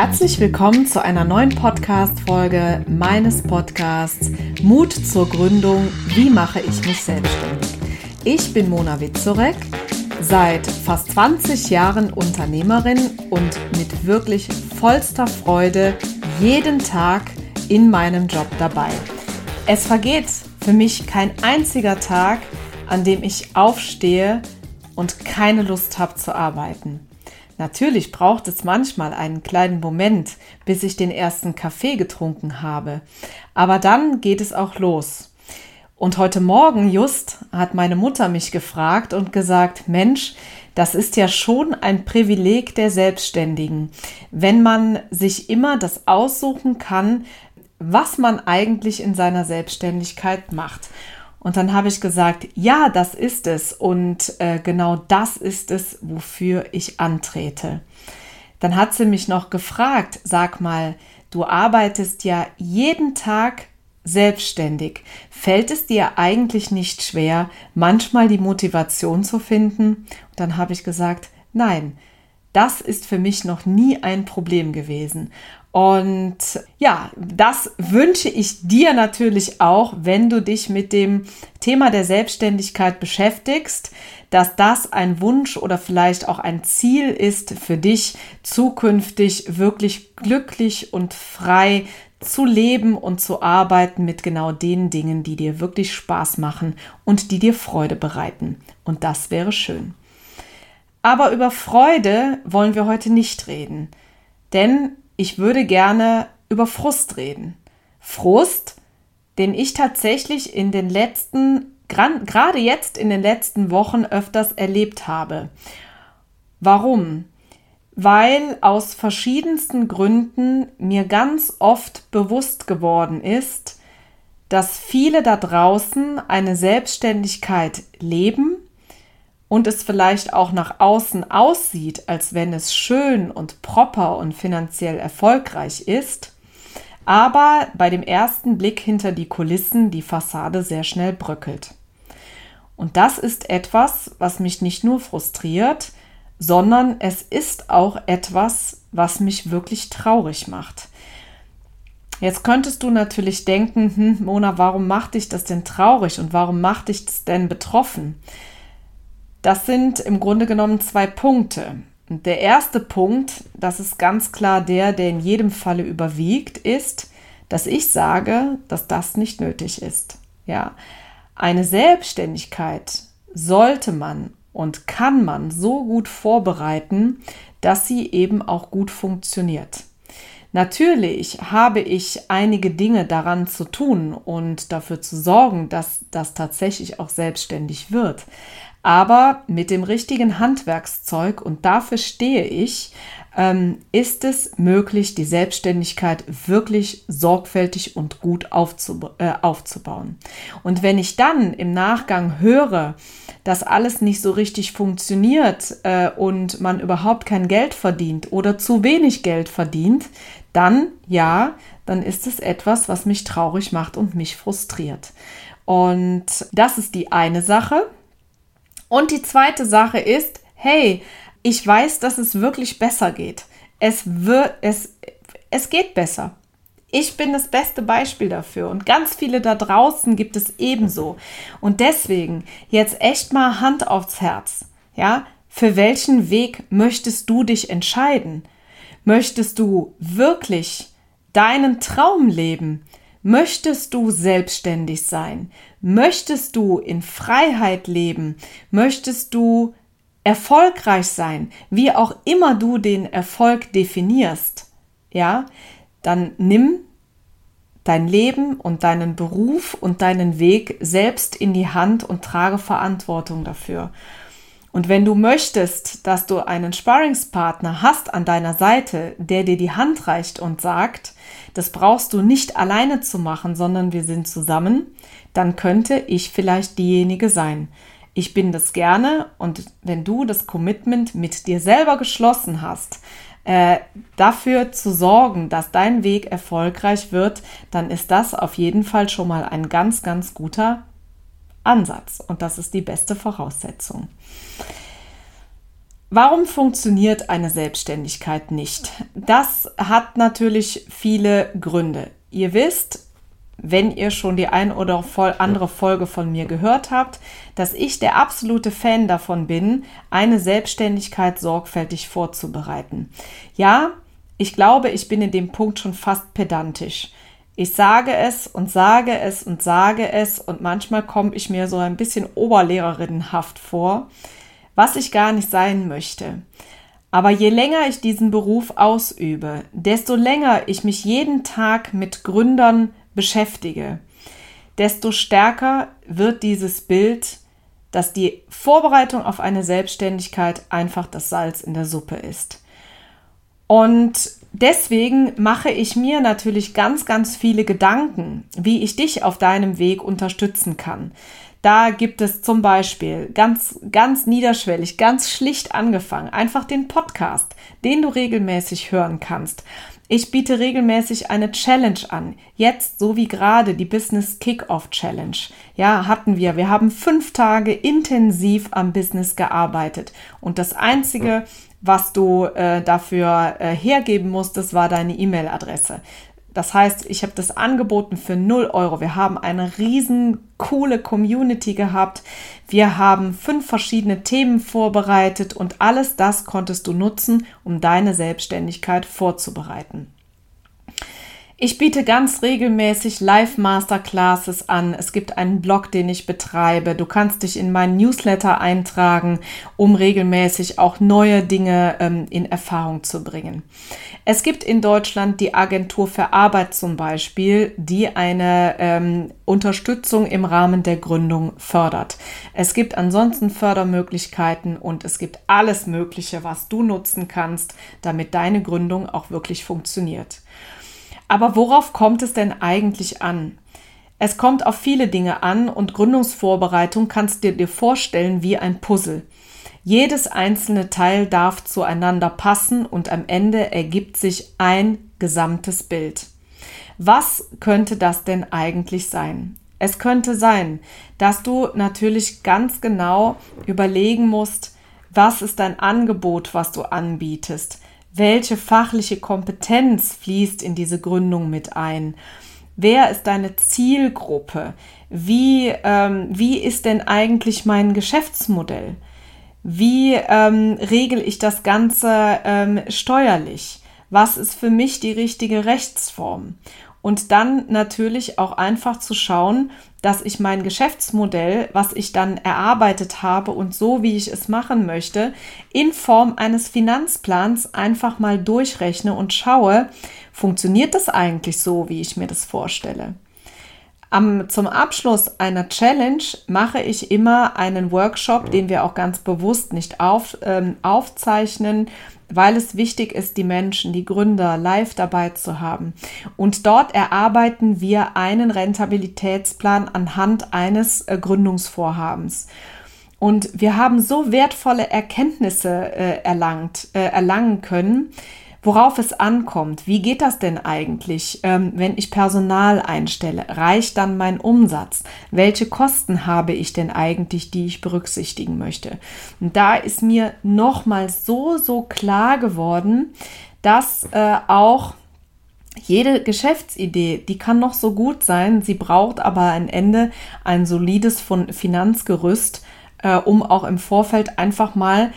Herzlich willkommen zu einer neuen Podcast-Folge meines Podcasts Mut zur Gründung. Wie mache ich mich selbstständig? Ich bin Mona Witzorek, seit fast 20 Jahren Unternehmerin und mit wirklich vollster Freude jeden Tag in meinem Job dabei. Es vergeht für mich kein einziger Tag, an dem ich aufstehe und keine Lust habe zu arbeiten. Natürlich braucht es manchmal einen kleinen Moment, bis ich den ersten Kaffee getrunken habe. Aber dann geht es auch los. Und heute Morgen just hat meine Mutter mich gefragt und gesagt, Mensch, das ist ja schon ein Privileg der Selbstständigen, wenn man sich immer das aussuchen kann, was man eigentlich in seiner Selbstständigkeit macht. Und dann habe ich gesagt, ja, das ist es und äh, genau das ist es, wofür ich antrete. Dann hat sie mich noch gefragt, sag mal, du arbeitest ja jeden Tag selbstständig. Fällt es dir eigentlich nicht schwer, manchmal die Motivation zu finden? Und dann habe ich gesagt, nein, das ist für mich noch nie ein Problem gewesen. Und ja, das wünsche ich dir natürlich auch, wenn du dich mit dem Thema der Selbstständigkeit beschäftigst, dass das ein Wunsch oder vielleicht auch ein Ziel ist für dich, zukünftig wirklich glücklich und frei zu leben und zu arbeiten mit genau den Dingen, die dir wirklich Spaß machen und die dir Freude bereiten. Und das wäre schön. Aber über Freude wollen wir heute nicht reden, denn ich würde gerne über Frust reden. Frust, den ich tatsächlich in den letzten, gerade jetzt in den letzten Wochen öfters erlebt habe. Warum? Weil aus verschiedensten Gründen mir ganz oft bewusst geworden ist, dass viele da draußen eine Selbstständigkeit leben und es vielleicht auch nach außen aussieht, als wenn es schön und proper und finanziell erfolgreich ist, aber bei dem ersten Blick hinter die Kulissen die Fassade sehr schnell bröckelt. Und das ist etwas, was mich nicht nur frustriert, sondern es ist auch etwas, was mich wirklich traurig macht. Jetzt könntest du natürlich denken, hm, Mona, warum macht dich das denn traurig und warum macht dich das denn betroffen? Das sind im Grunde genommen zwei Punkte. Der erste Punkt, das ist ganz klar der, der in jedem Falle überwiegt, ist, dass ich sage, dass das nicht nötig ist. Ja, eine Selbstständigkeit sollte man und kann man so gut vorbereiten, dass sie eben auch gut funktioniert. Natürlich habe ich einige Dinge daran zu tun und dafür zu sorgen, dass das tatsächlich auch selbstständig wird aber mit dem richtigen Handwerkszeug, und dafür stehe ich, ähm, ist es möglich, die Selbstständigkeit wirklich sorgfältig und gut äh, aufzubauen. Und wenn ich dann im Nachgang höre, dass alles nicht so richtig funktioniert äh, und man überhaupt kein Geld verdient oder zu wenig Geld verdient, dann ja, dann ist es etwas, was mich traurig macht und mich frustriert. Und das ist die eine Sache. Und die zweite Sache ist, hey, ich weiß, dass es wirklich besser geht. Es wird, es, es geht besser. Ich bin das beste Beispiel dafür und ganz viele da draußen gibt es ebenso. Und deswegen jetzt echt mal Hand aufs Herz. Ja, für welchen Weg möchtest du dich entscheiden? Möchtest du wirklich deinen Traum leben? Möchtest du selbstständig sein? Möchtest du in Freiheit leben? Möchtest du erfolgreich sein? Wie auch immer du den Erfolg definierst, ja, dann nimm dein Leben und deinen Beruf und deinen Weg selbst in die Hand und trage Verantwortung dafür. Und wenn du möchtest, dass du einen Sparringspartner hast an deiner Seite, der dir die Hand reicht und sagt, das brauchst du nicht alleine zu machen, sondern wir sind zusammen, dann könnte ich vielleicht diejenige sein. Ich bin das gerne und wenn du das Commitment mit dir selber geschlossen hast, äh, dafür zu sorgen, dass dein Weg erfolgreich wird, dann ist das auf jeden Fall schon mal ein ganz, ganz guter Ansatz. Und das ist die beste Voraussetzung. Warum funktioniert eine Selbstständigkeit nicht? Das hat natürlich viele Gründe. Ihr wisst, wenn ihr schon die ein oder andere Folge von mir gehört habt, dass ich der absolute Fan davon bin, eine Selbstständigkeit sorgfältig vorzubereiten. Ja, ich glaube, ich bin in dem Punkt schon fast pedantisch. Ich sage es und sage es und sage es und manchmal komme ich mir so ein bisschen oberlehrerinnenhaft vor was ich gar nicht sein möchte. Aber je länger ich diesen Beruf ausübe, desto länger ich mich jeden Tag mit Gründern beschäftige, desto stärker wird dieses Bild, dass die Vorbereitung auf eine Selbstständigkeit einfach das Salz in der Suppe ist. Und deswegen mache ich mir natürlich ganz, ganz viele Gedanken, wie ich dich auf deinem Weg unterstützen kann. Da gibt es zum Beispiel ganz, ganz niederschwellig, ganz schlicht angefangen, einfach den Podcast, den du regelmäßig hören kannst. Ich biete regelmäßig eine Challenge an. Jetzt, so wie gerade, die Business Kickoff Challenge. Ja, hatten wir. Wir haben fünf Tage intensiv am Business gearbeitet. Und das Einzige, was du äh, dafür äh, hergeben musstest, war deine E-Mail-Adresse. Das heißt, ich habe das angeboten für 0 Euro. Wir haben eine riesen coole Community gehabt. Wir haben fünf verschiedene Themen vorbereitet und alles das konntest du nutzen, um deine Selbstständigkeit vorzubereiten. Ich biete ganz regelmäßig Live-Masterclasses an. Es gibt einen Blog, den ich betreibe. Du kannst dich in meinen Newsletter eintragen, um regelmäßig auch neue Dinge ähm, in Erfahrung zu bringen. Es gibt in Deutschland die Agentur für Arbeit zum Beispiel, die eine ähm, Unterstützung im Rahmen der Gründung fördert. Es gibt ansonsten Fördermöglichkeiten und es gibt alles Mögliche, was du nutzen kannst, damit deine Gründung auch wirklich funktioniert. Aber worauf kommt es denn eigentlich an? Es kommt auf viele Dinge an und Gründungsvorbereitung kannst du dir vorstellen wie ein Puzzle. Jedes einzelne Teil darf zueinander passen und am Ende ergibt sich ein gesamtes Bild. Was könnte das denn eigentlich sein? Es könnte sein, dass du natürlich ganz genau überlegen musst, was ist dein Angebot, was du anbietest? Welche fachliche Kompetenz fließt in diese Gründung mit ein? Wer ist deine Zielgruppe? Wie, ähm, wie ist denn eigentlich mein Geschäftsmodell? Wie ähm, regel ich das Ganze ähm, steuerlich? Was ist für mich die richtige Rechtsform? Und dann natürlich auch einfach zu schauen, dass ich mein Geschäftsmodell, was ich dann erarbeitet habe und so, wie ich es machen möchte, in Form eines Finanzplans einfach mal durchrechne und schaue, funktioniert das eigentlich so, wie ich mir das vorstelle. Am, zum Abschluss einer Challenge mache ich immer einen Workshop, den wir auch ganz bewusst nicht auf, ähm, aufzeichnen, weil es wichtig ist, die Menschen, die Gründer live dabei zu haben. Und dort erarbeiten wir einen Rentabilitätsplan anhand eines äh, Gründungsvorhabens. Und wir haben so wertvolle Erkenntnisse äh, erlangt, äh, erlangen können, worauf es ankommt. Wie geht das denn eigentlich, ähm, wenn ich Personal einstelle? Reicht dann mein Umsatz? Welche Kosten habe ich denn eigentlich, die ich berücksichtigen möchte? Und da ist mir nochmal so, so klar geworden, dass äh, auch jede Geschäftsidee, die kann noch so gut sein, sie braucht aber am Ende ein solides Finanzgerüst, äh, um auch im Vorfeld einfach mal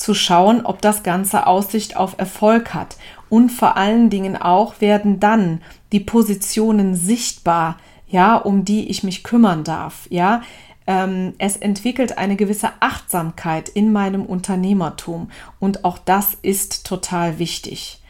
zu schauen, ob das Ganze Aussicht auf Erfolg hat. Und vor allen Dingen auch werden dann die Positionen sichtbar, ja, um die ich mich kümmern darf, ja. Ähm, es entwickelt eine gewisse Achtsamkeit in meinem Unternehmertum und auch das ist total wichtig.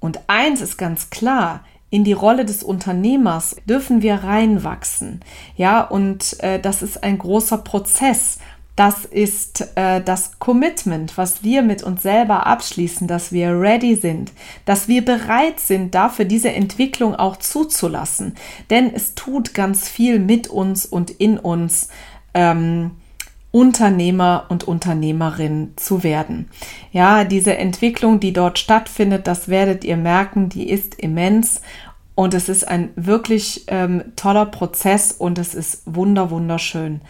Und eins ist ganz klar, in die Rolle des Unternehmers dürfen wir reinwachsen. Ja, und äh, das ist ein großer Prozess. Das ist äh, das Commitment, was wir mit uns selber abschließen, dass wir ready sind, dass wir bereit sind, dafür diese Entwicklung auch zuzulassen. Denn es tut ganz viel mit uns und in uns, ähm, Unternehmer und Unternehmerin zu werden. Ja, diese Entwicklung, die dort stattfindet, das werdet ihr merken, die ist immens und es ist ein wirklich ähm, toller Prozess und es ist wunder, wunderschön.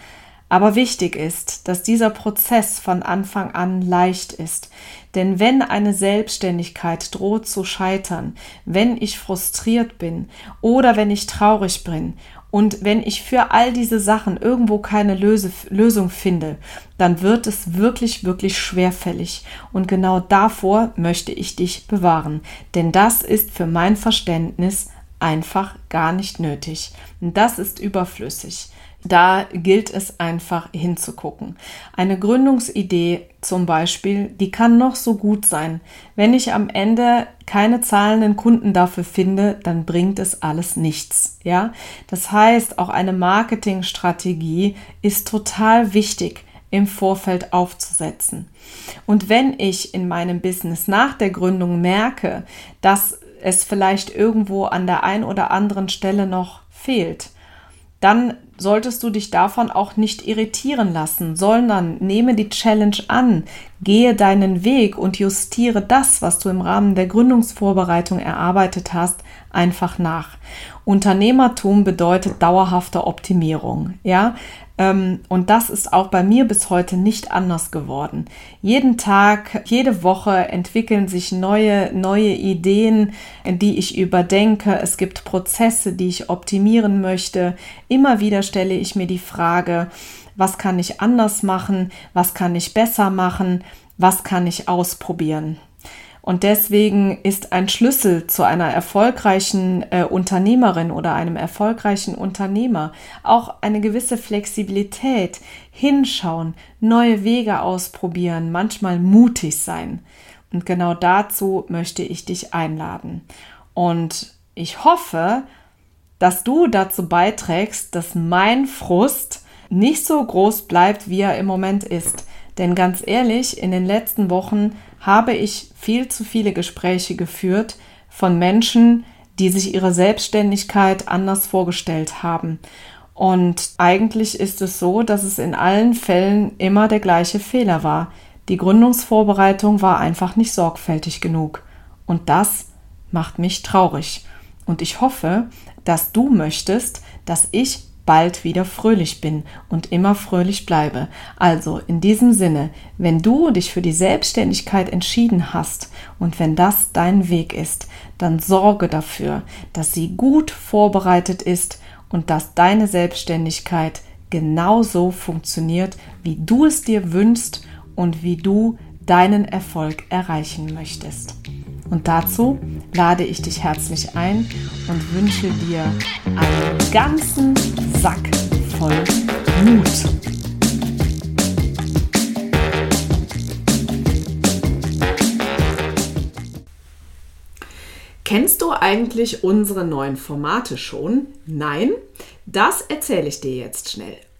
Aber wichtig ist, dass dieser Prozess von Anfang an leicht ist. Denn wenn eine Selbstständigkeit droht zu scheitern, wenn ich frustriert bin oder wenn ich traurig bin und wenn ich für all diese Sachen irgendwo keine Löse, Lösung finde, dann wird es wirklich, wirklich schwerfällig. Und genau davor möchte ich dich bewahren. Denn das ist für mein Verständnis einfach gar nicht nötig. Das ist überflüssig. Da gilt es einfach hinzugucken. Eine Gründungsidee zum Beispiel, die kann noch so gut sein. Wenn ich am Ende keine zahlenden Kunden dafür finde, dann bringt es alles nichts. Ja, das heißt, auch eine Marketingstrategie ist total wichtig im Vorfeld aufzusetzen. Und wenn ich in meinem Business nach der Gründung merke, dass es vielleicht irgendwo an der ein oder anderen Stelle noch fehlt, dann solltest du dich davon auch nicht irritieren lassen, sondern nehme die Challenge an, gehe deinen Weg und justiere das, was du im Rahmen der Gründungsvorbereitung erarbeitet hast, einfach nach. Unternehmertum bedeutet dauerhafte Optimierung, ja. Ähm, und das ist auch bei mir bis heute nicht anders geworden. Jeden Tag, jede Woche entwickeln sich neue, neue Ideen, die ich überdenke. Es gibt Prozesse, die ich optimieren möchte. Immer wieder stelle ich mir die Frage, was kann ich anders machen? Was kann ich besser machen? Was kann ich ausprobieren? Und deswegen ist ein Schlüssel zu einer erfolgreichen äh, Unternehmerin oder einem erfolgreichen Unternehmer auch eine gewisse Flexibilität, hinschauen, neue Wege ausprobieren, manchmal mutig sein. Und genau dazu möchte ich dich einladen. Und ich hoffe, dass du dazu beiträgst, dass mein Frust nicht so groß bleibt, wie er im Moment ist. Denn ganz ehrlich, in den letzten Wochen habe ich viel zu viele Gespräche geführt von Menschen, die sich ihre Selbstständigkeit anders vorgestellt haben. Und eigentlich ist es so, dass es in allen Fällen immer der gleiche Fehler war. Die Gründungsvorbereitung war einfach nicht sorgfältig genug. Und das macht mich traurig. Und ich hoffe, dass du möchtest, dass ich bald wieder fröhlich bin und immer fröhlich bleibe. Also in diesem Sinne, wenn du dich für die Selbstständigkeit entschieden hast und wenn das dein Weg ist, dann sorge dafür, dass sie gut vorbereitet ist und dass deine Selbstständigkeit genauso funktioniert, wie du es dir wünschst und wie du deinen Erfolg erreichen möchtest. Und dazu lade ich dich herzlich ein und wünsche dir einen ganzen Sack voll Mut. Kennst du eigentlich unsere neuen Formate schon? Nein? Das erzähle ich dir jetzt schnell.